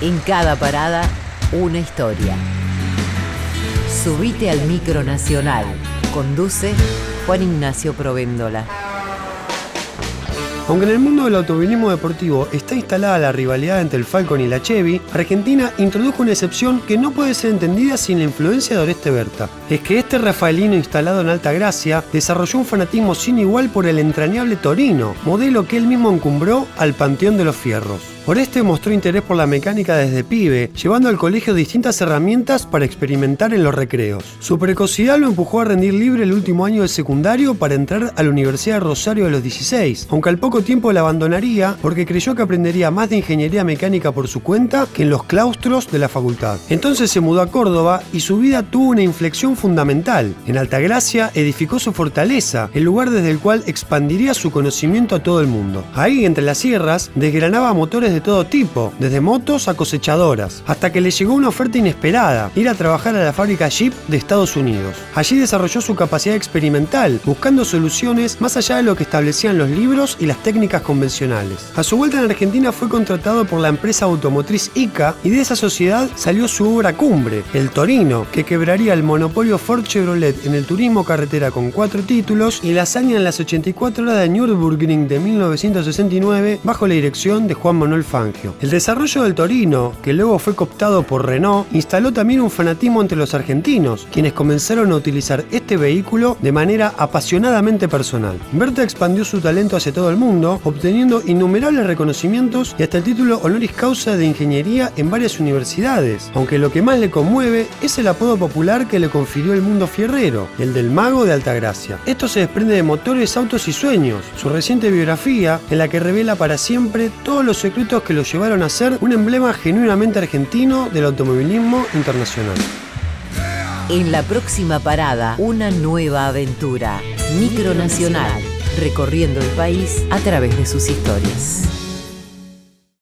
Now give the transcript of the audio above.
En cada parada, una historia. Subite al micro nacional. Conduce Juan Ignacio Provéndola. Aunque en el mundo del automovilismo deportivo está instalada la rivalidad entre el Falcon y la Chevy, Argentina introdujo una excepción que no puede ser entendida sin la influencia de Oreste Berta. Es que este rafaelino instalado en Alta Gracia desarrolló un fanatismo sin igual por el entrañable Torino, modelo que él mismo encumbró al Panteón de los Fierros. Oreste mostró interés por la mecánica desde pibe, llevando al colegio distintas herramientas para experimentar en los recreos. Su precocidad lo empujó a rendir libre el último año de secundario para entrar a la Universidad de Rosario a los 16, aunque al poco tiempo la abandonaría porque creyó que aprendería más de ingeniería mecánica por su cuenta que en los claustros de la facultad. Entonces se mudó a Córdoba y su vida tuvo una inflexión fundamental. En Altagracia edificó su fortaleza, el lugar desde el cual expandiría su conocimiento a todo el mundo. Ahí, entre las sierras, desgranaba motores de de todo tipo, desde motos a cosechadoras, hasta que le llegó una oferta inesperada, ir a trabajar a la fábrica Jeep de Estados Unidos. Allí desarrolló su capacidad experimental, buscando soluciones más allá de lo que establecían los libros y las técnicas convencionales. A su vuelta en Argentina fue contratado por la empresa automotriz ICA y de esa sociedad salió su obra cumbre, El Torino, que quebraría el monopolio Ford Chevrolet en el turismo carretera con cuatro títulos y la hazaña en las 84 horas de Nürburgring de 1969 bajo la dirección de Juan Manuel Fangio. El desarrollo del Torino, que luego fue cooptado por Renault, instaló también un fanatismo entre los argentinos, quienes comenzaron a utilizar este vehículo de manera apasionadamente personal. Berta expandió su talento hacia todo el mundo, obteniendo innumerables reconocimientos y hasta el título honoris causa de ingeniería en varias universidades, aunque lo que más le conmueve es el apodo popular que le confirió el mundo fierrero, el del mago de Altagracia. Esto se desprende de motores, autos y sueños, su reciente biografía en la que revela para siempre todos los secretos que lo llevaron a ser un emblema genuinamente argentino del automovilismo internacional. En la próxima parada, una nueva aventura. Micronacional, recorriendo el país a través de sus historias.